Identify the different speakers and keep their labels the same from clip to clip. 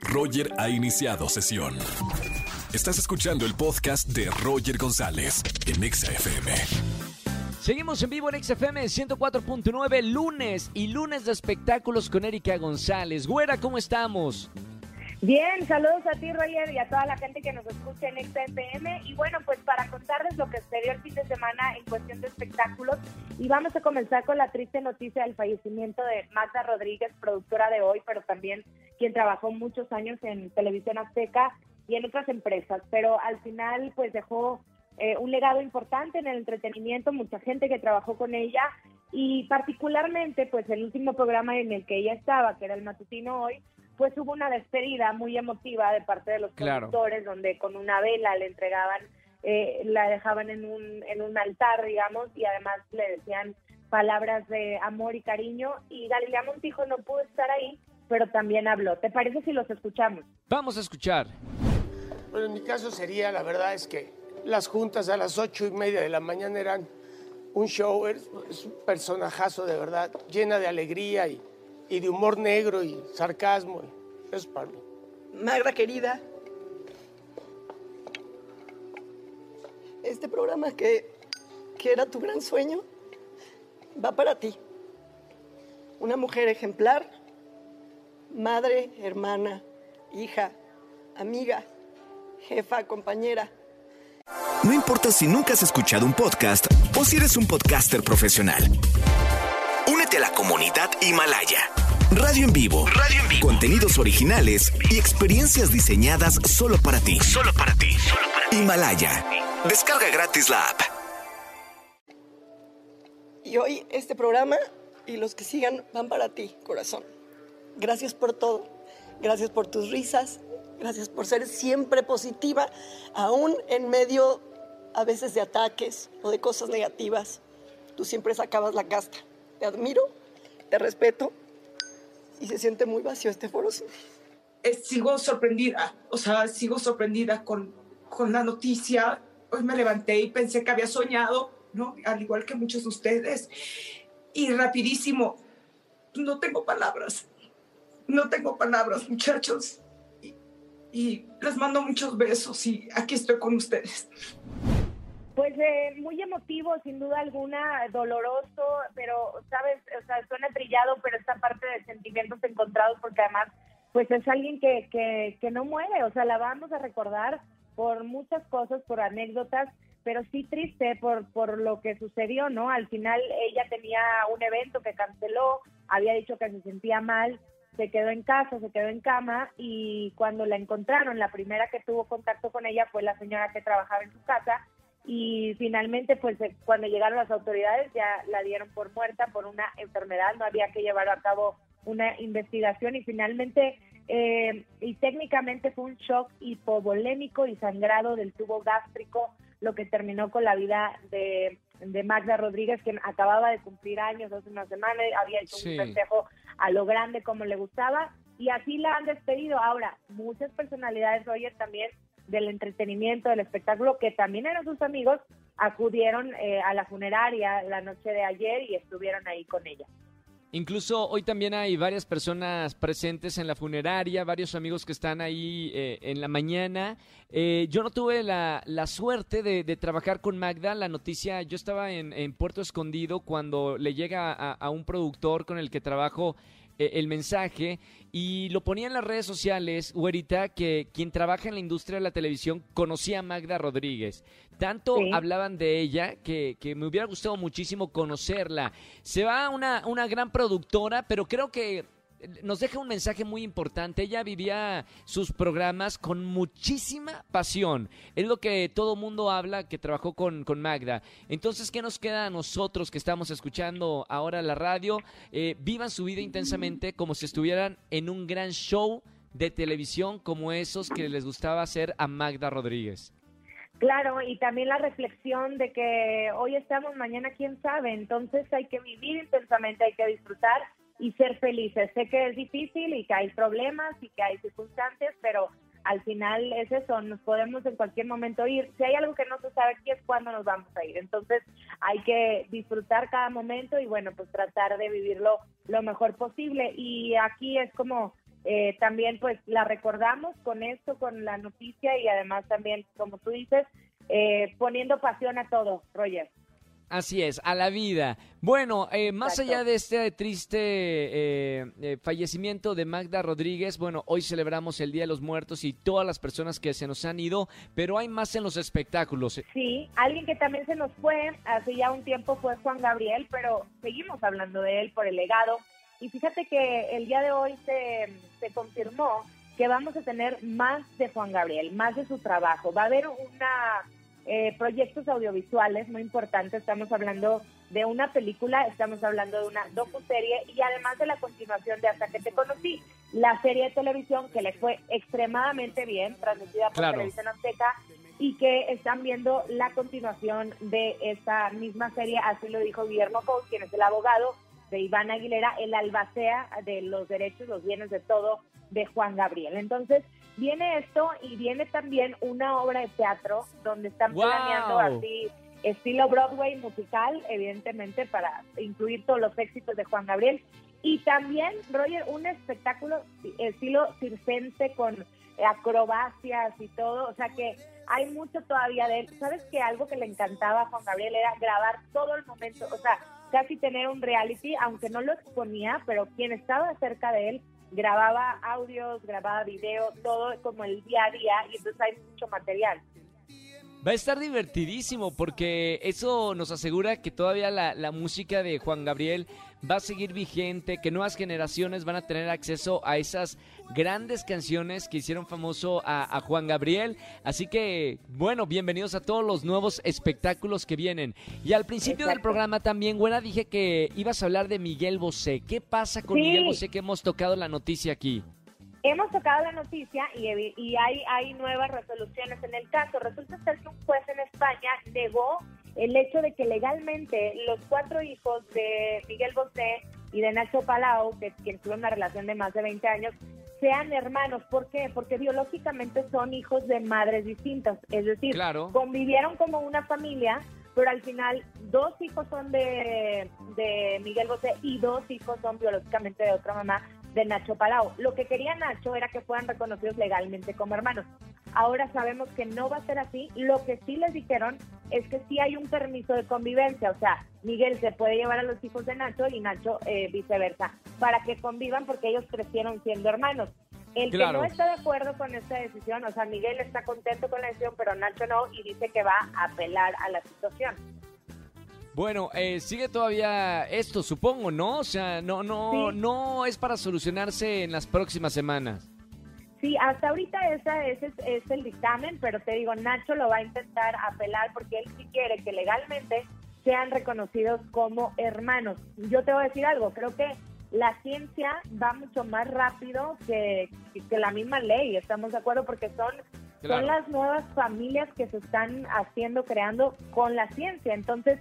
Speaker 1: Roger ha iniciado sesión. Estás escuchando el podcast de Roger González en Exa FM.
Speaker 2: Seguimos en vivo en XFM 104.9, lunes y lunes de espectáculos con Erika González. Güera, ¿cómo estamos?
Speaker 3: Bien, saludos a ti, Roger, y a toda la gente que nos escucha en XFM. Y bueno, pues para contarles lo que sucedió el fin de semana en cuestión de espectáculos, y vamos a comenzar con la triste noticia del fallecimiento de Magda Rodríguez, productora de hoy, pero también quien trabajó muchos años en Televisión Azteca y en otras empresas. Pero al final, pues dejó eh, un legado importante en el entretenimiento, mucha gente que trabajó con ella y particularmente pues el último programa en el que ella estaba, que era el matutino hoy, pues hubo una despedida muy emotiva de parte de los productores donde con una vela le entregaban, eh, la dejaban en un, en un altar, digamos, y además le decían palabras de amor y cariño y Galilea Montijo no pudo estar ahí, pero también habló. ¿Te parece si los escuchamos?
Speaker 2: Vamos a escuchar.
Speaker 4: Bueno, en mi caso sería, la verdad es que las juntas a las ocho y media de la mañana eran un show, es, un personajazo de verdad, llena de alegría y, de humor negro y sarcasmo. Eso es para mí.
Speaker 5: Magra querida, este programa que, que era tu gran sueño va para ti. Una mujer ejemplar, madre, hermana, hija, amiga, jefa, compañera
Speaker 1: no importa si nunca has escuchado un podcast o si eres un podcaster profesional. Únete a la comunidad Himalaya. Radio en vivo. Radio en vivo. Contenidos originales y experiencias diseñadas solo para ti. Solo para ti. Himalaya. Descarga gratis la app.
Speaker 5: Y hoy este programa y los que sigan van para ti, corazón. Gracias por todo. Gracias por tus risas. Gracias por ser siempre positiva, aún en medio a veces de ataques o de cosas negativas, tú siempre sacabas la casta. Te admiro, te respeto y se siente muy vacío este foro.
Speaker 6: sigo sorprendida, o sea, sigo sorprendida con, con la noticia. Hoy me levanté y pensé que había soñado, ¿no? Al igual que muchos de ustedes. Y rapidísimo, no tengo palabras, no tengo palabras, muchachos. Y, y les mando muchos besos y aquí estoy con ustedes.
Speaker 3: Pues eh, muy emotivo, sin duda alguna, doloroso, pero, ¿sabes? O sea, suena trillado, pero esta parte de sentimientos encontrados, porque además, pues es alguien que, que, que no muere, o sea, la vamos a recordar por muchas cosas, por anécdotas, pero sí triste por, por lo que sucedió, ¿no? Al final ella tenía un evento que canceló, había dicho que se sentía mal, se quedó en casa, se quedó en cama y cuando la encontraron, la primera que tuvo contacto con ella fue la señora que trabajaba en su casa y finalmente pues eh, cuando llegaron las autoridades ya la dieron por muerta por una enfermedad, no había que llevar a cabo una investigación y finalmente eh, y técnicamente fue un shock hipovolémico y sangrado del tubo gástrico lo que terminó con la vida de, de Magda Rodríguez quien acababa de cumplir años hace una semana, había hecho un festejo a lo grande como le gustaba y así la han despedido. Ahora, muchas personalidades, Roger, también del entretenimiento, del espectáculo, que también eran sus amigos, acudieron eh, a la funeraria la noche de ayer y estuvieron ahí con ella.
Speaker 2: Incluso hoy también hay varias personas presentes en la funeraria, varios amigos que están ahí eh, en la mañana. Eh, yo no tuve la, suerte de, trabajar con Magda. La noticia, yo estaba en, Puerto Escondido cuando le llega a, un productor con el que trabajo el mensaje y lo ponía en las redes sociales, Güerita, que quien trabaja en la industria de la televisión conocía a Magda Rodríguez. Tanto hablaban de ella que, que, me hubiera gustado muchísimo conocerla. Se va una, una gran productora, pero creo que nos deja un mensaje muy importante. Ella vivía sus programas con muchísima pasión. Es lo que todo mundo habla que trabajó con, con Magda. Entonces, ¿qué nos queda a nosotros que estamos escuchando ahora la radio? Eh, vivan su vida intensamente como si estuvieran en un gran show de televisión como esos que les gustaba hacer a Magda Rodríguez.
Speaker 3: Claro, y también la reflexión de que hoy estamos, mañana quién sabe, entonces hay que vivir intensamente, hay que disfrutar y ser felices. Sé que es difícil y que hay problemas y que hay circunstancias, pero al final es eso, nos podemos en cualquier momento ir. Si hay algo que no se sabe aquí es cuándo nos vamos a ir. Entonces hay que disfrutar cada momento y bueno, pues tratar de vivirlo lo mejor posible. Y aquí es como eh, también pues la recordamos con esto, con la noticia y además también, como tú dices, eh, poniendo pasión a todo, Roger.
Speaker 2: Así es, a la vida. Bueno, eh, más allá de este triste eh, eh, fallecimiento de Magda Rodríguez, bueno, hoy celebramos el Día de los Muertos y todas las personas que se nos han ido, pero hay más en los espectáculos.
Speaker 3: Sí, alguien que también se nos fue hace ya un tiempo fue Juan Gabriel, pero seguimos hablando de él por el legado. Y fíjate que el día de hoy se, se confirmó que vamos a tener más de Juan Gabriel, más de su trabajo. Va a haber una eh, proyectos audiovisuales muy importantes. Estamos hablando de una película, estamos hablando de una docu-serie y además de la continuación de Hasta que te conocí, la serie de televisión que le fue extremadamente bien, transmitida por Televisión Azteca y que están viendo la continuación de esta misma serie, así lo dijo Guillermo Coll, quien es el abogado de Iván Aguilera, el albacea de los derechos, los bienes de todo de Juan Gabriel. Entonces, viene esto y viene también una obra de teatro donde están planeando así estilo Broadway musical, evidentemente para incluir todos los éxitos de Juan Gabriel. Y también, Roger, un espectáculo estilo circense con acrobacias y todo, o sea que hay mucho todavía de él. ¿Sabes que algo que le encantaba a Juan Gabriel era grabar todo el momento, o sea, casi tener un reality, aunque no lo exponía, pero quien estaba cerca de él grababa audios, grababa videos, todo como el día a día y entonces hay mucho material.
Speaker 2: Va a estar divertidísimo porque eso nos asegura que todavía la, la, música de Juan Gabriel va a seguir vigente, que nuevas generaciones van a tener acceso a esas grandes canciones que hicieron famoso a, Juan Gabriel. Así que, bueno, bienvenidos a todos los nuevos espectáculos que vienen. Y al principio del programa también, buena, dije que ibas a hablar de Miguel Bosé. ¿Qué pasa con Miguel Bosé que hemos tocado la noticia aquí?
Speaker 3: Hemos tocado la noticia y, y hay, hay nuevas resoluciones en el caso. Resulta ser que un juez en España negó el hecho de que legalmente los cuatro hijos de Miguel Bosé y de Nacho Palau, que, que tuvieron una relación de más de 20 años, sean hermanos. ¿Por qué? Porque biológicamente son hijos de madres distintas. Es decir, convivieron como una familia, pero al final dos hijos son de, de Miguel Bosé y dos hijos son biológicamente de otra mamá de Nacho Palau. Lo que quería Nacho era que fueran reconocidos legalmente como hermanos. Ahora sabemos que no va a ser así. Lo que sí les dijeron es que sí hay un permiso de convivencia. O sea, Miguel se puede llevar a los hijos de Nacho y Nacho eh, viceversa, para que convivan porque ellos crecieron siendo hermanos. El que no está de acuerdo con esta decisión, o sea, Miguel está contento con la decisión, pero Nacho no, y dice que va a apelar a la situación.
Speaker 2: Bueno, eh, sigue todavía esto, supongo, ¿no? O sea, no, no, no es para solucionarse en las próximas semanas.
Speaker 3: Sí, hasta ahorita esa, ese es, el dictamen, pero te digo, Nacho lo va a intentar apelar porque él sí quiere que legalmente sean reconocidos como hermanos. Yo te voy a decir algo, creo que la ciencia va mucho más rápido que, que la misma ley, ¿estamos de acuerdo? Porque son, son las nuevas familias que se están haciendo, creando con la ciencia. Entonces,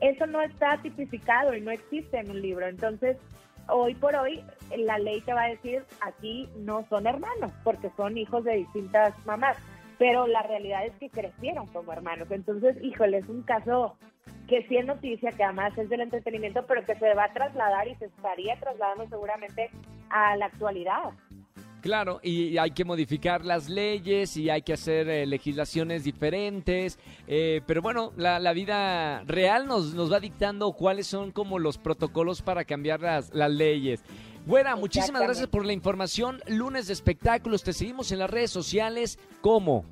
Speaker 3: eso no está tipificado y no existe en un libro. Entonces, hoy por hoy la ley te va a decir aquí no son hermanos porque son hijos de distintas mamás, pero la realidad es que crecieron como hermanos. Entonces, híjole, es un caso que sí es noticia, que además es del entretenimiento, pero que se va a trasladar y se estaría trasladando seguramente a la actualidad.
Speaker 2: Claro, y hay que modificar las leyes y hay que hacer eh, legislaciones diferentes, eh, pero bueno, la, vida real nos, nos va dictando cuáles son como los protocolos para cambiar las, las leyes. Buena, muchísimas gracias por la información. Lunes de espectáculos, te seguimos en las redes sociales. ¿Cómo?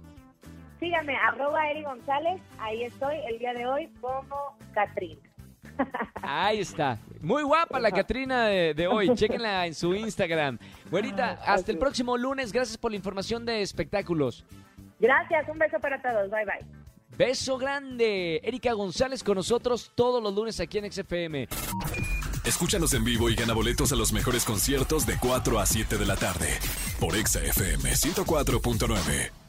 Speaker 3: Síganme, arroba Eri González, ahí estoy el día de hoy como Catrín.
Speaker 2: Ahí está. Muy guapa la Catrina de, hoy. Chequenla en su Instagram. Buenita, hasta el próximo lunes. Gracias por la información de espectáculos.
Speaker 3: Gracias, un beso para todos. Bye bye.
Speaker 2: Beso grande. Erika González con nosotros todos los lunes aquí en XFM.
Speaker 1: Escúchanos en vivo y gana boletos a los mejores conciertos de 4 a 7 de la tarde por XFM 104.9.